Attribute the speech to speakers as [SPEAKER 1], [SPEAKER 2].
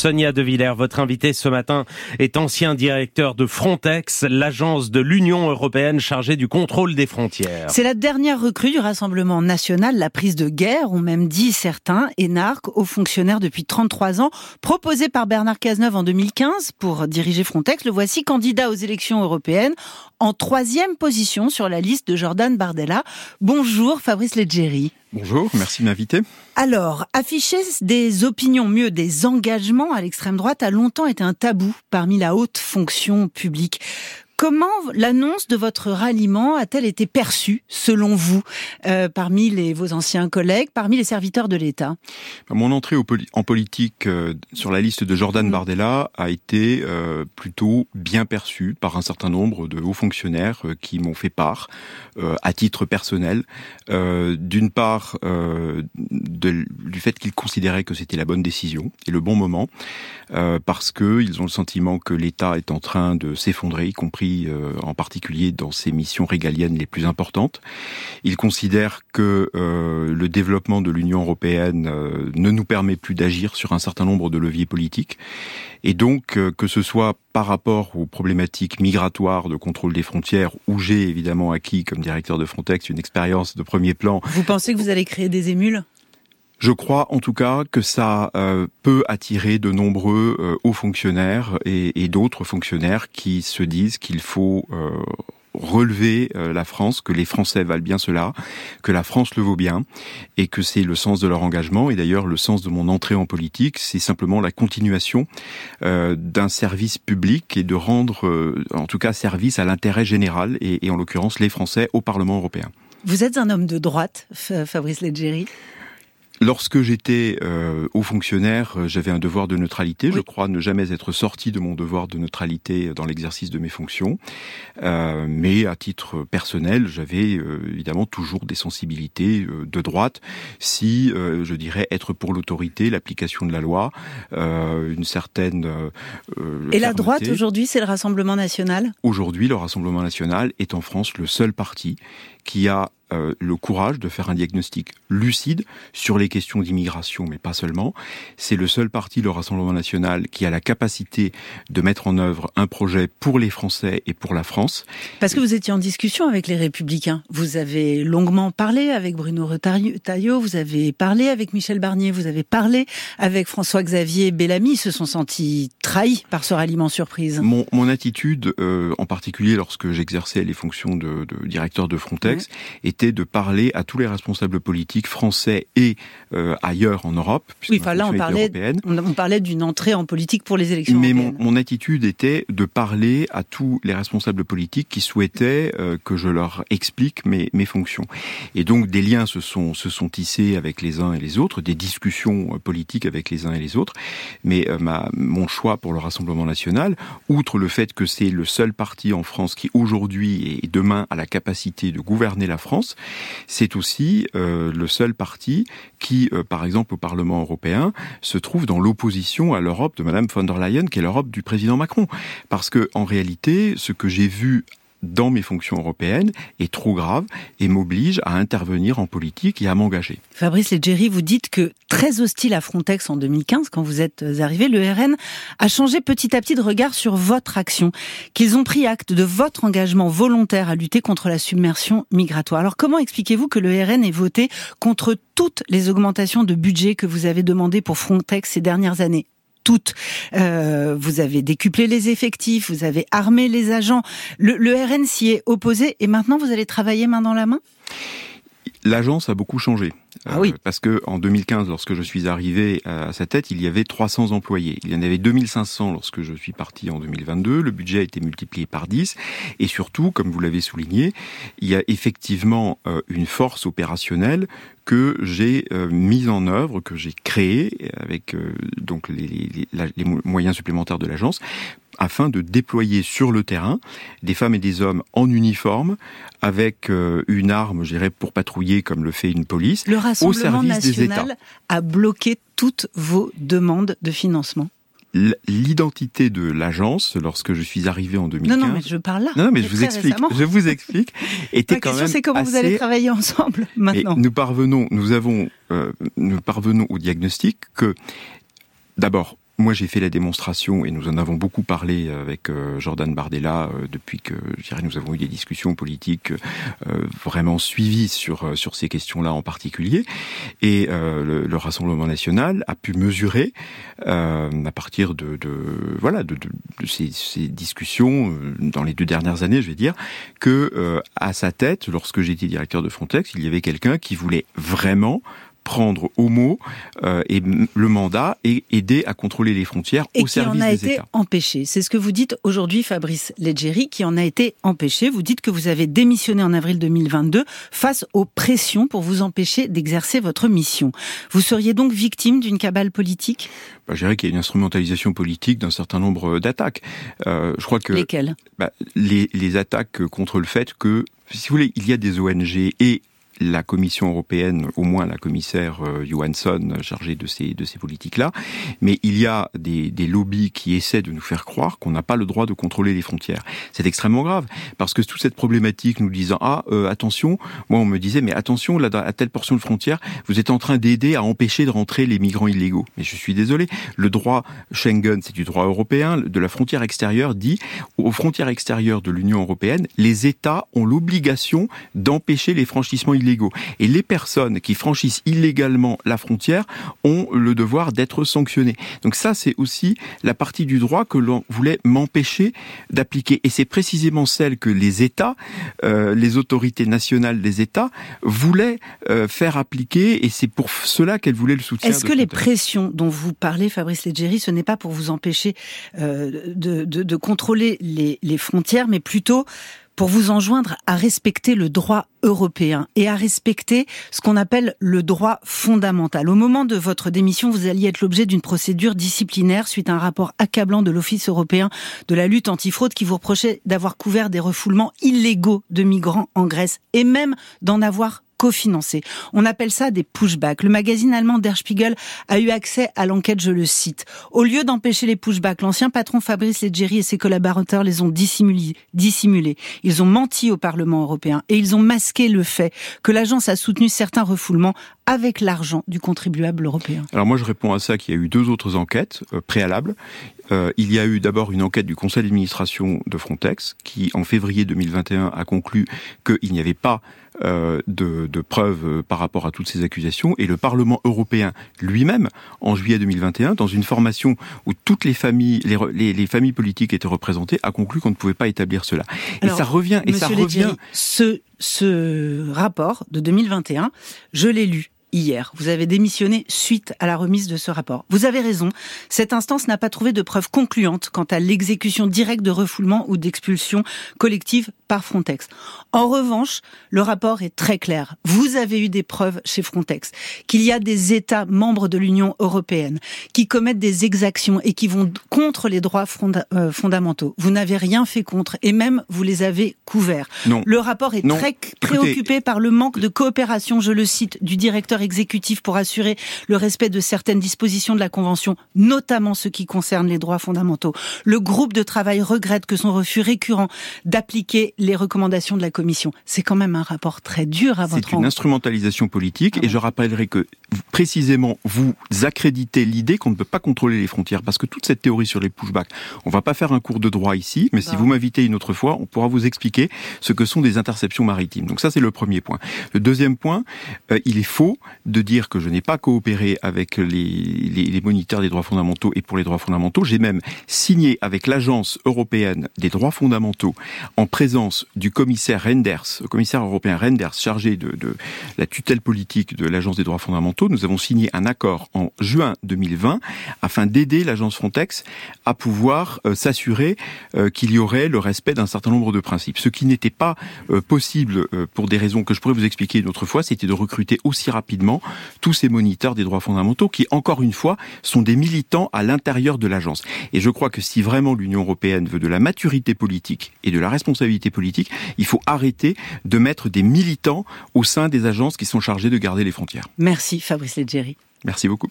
[SPEAKER 1] Sonia De Villers, votre invité ce matin est ancien directeur de Frontex, l'agence de l'Union européenne chargée du contrôle des frontières.
[SPEAKER 2] C'est la dernière recrue du Rassemblement national, la prise de guerre, ont même dit certains, énarques, aux fonctionnaires depuis 33 ans, proposé par Bernard Cazeneuve en 2015 pour diriger Frontex. Le voici candidat aux élections européennes en troisième position sur la liste de Jordan Bardella. Bonjour Fabrice Leggeri.
[SPEAKER 3] Bonjour, merci de m'inviter.
[SPEAKER 2] Alors, afficher des opinions, mieux des engagements à l'extrême droite a longtemps été un tabou parmi la haute fonction publique. Comment l'annonce de votre ralliement a-t-elle été perçue, selon vous, euh, parmi les, vos anciens collègues, parmi les serviteurs de l'État?
[SPEAKER 3] Bah, Mon entrée en politique euh, sur la liste de Jordan mm. Bardella a été euh, plutôt bien perçue par un certain nombre de hauts fonctionnaires qui m'ont fait part, à titre personnel, d'une part de, du fait qu'ils considéraient que c'était la bonne décision et le bon moment, parce qu'ils ont le sentiment que l'État est en train de s'effondrer, y compris euh, en particulier dans ses missions régaliennes les plus importantes. Il considère que euh, le développement de l'Union européenne euh, ne nous permet plus d'agir sur un certain nombre de leviers politiques. Et donc, que ce soit par rapport aux problématiques migratoires de contrôle des frontières, où j'ai évidemment acquis comme directeur de Frontex une expérience de premier plan.
[SPEAKER 2] Vous pensez que vous allez créer des émules?
[SPEAKER 3] Je crois en tout cas que ça euh, peut attirer de nombreux euh, hauts fonctionnaires et, et d'autres fonctionnaires qui se disent qu'il faut euh, relever la France, que les Français valent bien cela, que la France le vaut bien, et que c'est le sens de leur engagement. Et d'ailleurs, le sens de mon entrée en politique, c'est simplement la continuation d'un service public et de rendre, en tout cas, service à l'intérêt général, et, et en l'occurrence les Français au Parlement européen.
[SPEAKER 2] Vous êtes un homme de droite, Fabrice Leggeri?
[SPEAKER 3] Lorsque j'étais euh, haut fonctionnaire, euh, j'avais un devoir de neutralité. Je crois ne jamais être sorti de mon devoir de neutralité dans l'exercice de mes fonctions. Euh, mais à titre personnel, j'avais euh, évidemment toujours des sensibilités de droite. Si, je dirais, être pour l'autorité, l'application de la loi, une certaine.
[SPEAKER 2] Et la droite aujourd'hui, c'est le Rassemblement national?
[SPEAKER 3] Aujourd'hui, le Rassemblement national est en France le seul parti qui a euh, le courage de faire un diagnostic lucide sur les questions d'immigration, mais pas seulement. C'est le seul parti, le Rassemblement national, qui a la capacité de mettre en œuvre un projet pour les Français et pour la France.
[SPEAKER 2] Parce que vous étiez en discussion avec les Républicains. Vous avez longuement parlé avec Bruno Retailleau, vous avez parlé avec Michel Barnier, vous avez parlé avec François-Xavier Bellamy. Ils se sont sentis trahis par ce ralliement surprise.
[SPEAKER 3] Mon, mon attitude, euh, en particulier lorsque j'exerçais les fonctions de, de, directeur de Frontex, était de parler à tous les responsables politiques français et euh, ailleurs en Europe.
[SPEAKER 2] Oui, enfin là on parlait, on parlait d'une entrée en politique pour les élections.
[SPEAKER 3] Mais mon, mon, attitude était de parler à tous les responsables politiques qui souhaitaient euh, que je leur explique mes, mes fonctions. Et donc des liens se sont, se sont tissés avec les uns et les autres, des discussions euh, politiques avec les uns et les autres. Mais ma, mon choix pour le Rassemblement national, outre le fait que c'est le seul parti en France qui aujourd'hui et demain a la capacité de gouverner la France, c'est aussi euh, le seul parti qui, euh, par exemple, au Parlement européen, se trouve dans l'opposition à l'Europe de Madame von der Leyen, qui est l'Europe du président Macron. Parce que, en réalité, ce que j'ai vu dans mes fonctions européennes est trop grave et m'oblige à intervenir en politique et à m'engager.
[SPEAKER 2] Fabrice Leggeri, vous dites que très hostile à Frontex en 2015, quand vous êtes arrivé, le RN a changé petit à petit de regard sur votre action, qu'ils ont pris acte de votre engagement volontaire à lutter contre la submersion migratoire. Alors comment expliquez-vous que le RN ait voté contre toutes les augmentations de budget que vous avez demandées pour Frontex ces dernières années? Toutes. Euh, vous avez décuplé les effectifs, vous avez armé les agents. Le, le RN s'y est opposé et maintenant vous allez travailler main dans la main?
[SPEAKER 3] L'agence a beaucoup changé.
[SPEAKER 2] Ah oui.
[SPEAKER 3] Euh, parce que en 2015, lorsque je suis arrivé à sa tête, il y avait 300 employés. Il y en avait 2500 lorsque je suis parti en 2022. Le budget a été multiplié par 10. Et surtout, comme vous l'avez souligné, il y a effectivement euh, une force opérationnelle que j'ai euh, mise en œuvre, que j'ai créée avec donc les, les, les, moyens supplémentaires de l'agence afin de déployer sur le terrain des femmes et des hommes en uniforme avec une arme, je dirais, pour patrouiller comme le fait une police.
[SPEAKER 2] Rassemblement national a bloqué toutes vos demandes de financement
[SPEAKER 3] l'identité de l'agence lorsque je suis arrivé en 2015.
[SPEAKER 2] Non, non, mais je parle là.
[SPEAKER 3] Non, non mais je vous explique. Je vous explique.
[SPEAKER 2] Était Ma question, c'est comment vous allez travailler ensemble maintenant.
[SPEAKER 3] nous parvenons, nous avons, euh, nous parvenons au diagnostic que, d'abord, moi j'ai fait la démonstration et nous en avons beaucoup parlé avec Jordan Bardella depuis que je dirais, nous avons eu des discussions politiques vraiment suivies sur sur ces questions-là en particulier. Et le, le, Rassemblement national a pu mesurer à partir de, voilà de ces, ces, discussions dans les deux dernières années, je vais dire, que à sa tête, lorsque j'étais directeur de Frontex, il y avait quelqu'un qui voulait vraiment prendre au mot euh, et le mandat et aider à contrôler les frontières
[SPEAKER 2] et
[SPEAKER 3] au service
[SPEAKER 2] qui en a
[SPEAKER 3] des
[SPEAKER 2] été
[SPEAKER 3] États.
[SPEAKER 2] empêché. C'est ce que vous dites aujourd'hui, Fabrice Leggeri, qui en a été empêché. Vous dites que vous avez démissionné en avril 2022 face aux pressions pour vous empêcher d'exercer votre mission. Vous seriez donc victime d'une cabale politique?
[SPEAKER 3] Bah, Je dirais qu'il y a une instrumentalisation politique d'un certain nombre d'attaques. Euh, je crois que
[SPEAKER 2] lesquelles?
[SPEAKER 3] bah, les, les attaques contre le fait que, si vous voulez, il y a des ONG et la Commission européenne, au moins la commissaire euh, Johansson chargée de ces de ces politiques-là, mais il y a des, des lobbies qui essaient de nous faire croire qu'on n'a pas le droit de contrôler les frontières. C'est extrêmement grave parce que toute cette problématique nous disant ah euh, attention, moi on me disait mais attention là à telle portion de frontière vous êtes en train d'aider à empêcher de rentrer les migrants illégaux. Mais je suis désolé, le droit Schengen c'est du droit européen, de la frontière extérieure dit aux frontières extérieures de l'Union européenne les États ont l'obligation d'empêcher les franchissements illégaux illégaux. Et les personnes qui franchissent illégalement la frontière ont le devoir d'être sanctionnées. Donc ça, c'est aussi la partie du droit que l'on voulait m'empêcher d'appliquer. Et c'est précisément celle que les États, euh, les autorités nationales des États, voulaient euh, faire appliquer. Et c'est pour cela qu'elles voulaient le soutien.
[SPEAKER 2] Est-ce que les pressions dont vous parlez, Fabrice Leggeri, ce n'est pas pour vous empêcher euh, de, de, de, contrôler les, les frontières, mais plutôt pour vous enjoindre à respecter le droit européen et à respecter ce qu'on appelle le droit fondamental. Au moment de votre démission, vous alliez être l'objet d'une procédure disciplinaire suite à un rapport accablant de l'Office européen de la lutte antifraude qui vous reprochait d'avoir couvert des refoulements illégaux de migrants en Grèce et même d'en avoir cofinancé. On appelle ça des pushbacks. Le magazine allemand Der Spiegel a eu accès à l'enquête, je le cite. Au lieu d'empêcher les pushbacks, l'ancien patron Fabrice Leggeri et ses collaborateurs les ont dissimulés. Ils ont menti au Parlement européen et ils ont masqué le fait que l'agence a soutenu certains refoulements avec l'argent du contribuable européen.
[SPEAKER 3] Alors moi je réponds à ça qu'il y a eu deux autres enquêtes euh, préalables. Euh, il y a eu d'abord une enquête du conseil d'administration de Frontex qui, en février 2021, a conclu qu'il n'y avait pas de, de, preuves euh, par rapport à toutes ces accusations. Et le Parlement européen lui-même, en juillet 2021, dans une formation où toutes les familles, les, les, les familles politiques étaient représentées, a conclu qu'on ne pouvait pas établir cela.
[SPEAKER 2] Alors,
[SPEAKER 3] et ça revient. Et ça revient.
[SPEAKER 2] Ce, ce rapport de 2021, je l'ai lu hier. Vous avez démissionné suite à la remise de ce rapport. Vous avez raison, cette instance n'a pas trouvé de preuves concluantes quant à l'exécution directe de refoulement ou d'expulsion collective par Frontex. En revanche, le rapport est très clair. Vous avez eu des preuves chez Frontex qu'il y a des États membres de l'Union européenne qui commettent des exactions et qui vont contre les droits fonda euh, fondamentaux. Vous n'avez rien fait contre et même vous les avez couverts.
[SPEAKER 3] Non.
[SPEAKER 2] Le rapport est
[SPEAKER 3] non.
[SPEAKER 2] très préoccupé Écoutez, par le manque de coopération, je le cite, du directeur exécutif pour assurer le respect de certaines dispositions de la Convention, notamment ce qui concerne les droits fondamentaux. Le groupe de travail regrette que son refus récurrent d'appliquer les recommandations de la Commission. C'est quand même un rapport très dur à votre
[SPEAKER 3] C'est une instrumentalisation politique ah et je rappellerai que précisément vous accréditez l'idée qu'on ne peut pas contrôler les frontières parce que toute cette théorie sur les pushbacks, on va pas faire un cours de droit ici, mais si vous m'invitez une autre fois, on pourra vous expliquer ce que sont des interceptions maritimes. Donc ça c'est le premier point. Le deuxième point, euh, il est faux de dire que je n'ai pas coopéré avec les, les, les moniteurs des droits fondamentaux et pour les droits fondamentaux. J'ai même signé avec l'agence européenne des droits fondamentaux en présence du commissaire Renders, le commissaire européen Renders, chargé de, la tutelle politique de l'Agence des droits fondamentaux, nous avons signé un accord en juin 2020 afin d'aider l'agence Frontex à pouvoir euh, s'assurer euh, qu'il y aurait le respect d'un certain nombre de principes. Ce qui n'était pas euh, possible pour des raisons que je pourrais vous expliquer une autre fois, c'était de recruter aussi rapidement tous ces moniteurs des droits fondamentaux qui, encore une fois, sont des militants à l'intérieur de l'agence. Et je crois que si vraiment l'Union européenne veut de la maturité politique et de la responsabilité politique, politique, il faut arrêter de mettre des militants au sein des agences qui sont chargées de garder les frontières.
[SPEAKER 2] Merci Fabrice Leggeri.
[SPEAKER 3] Merci beaucoup.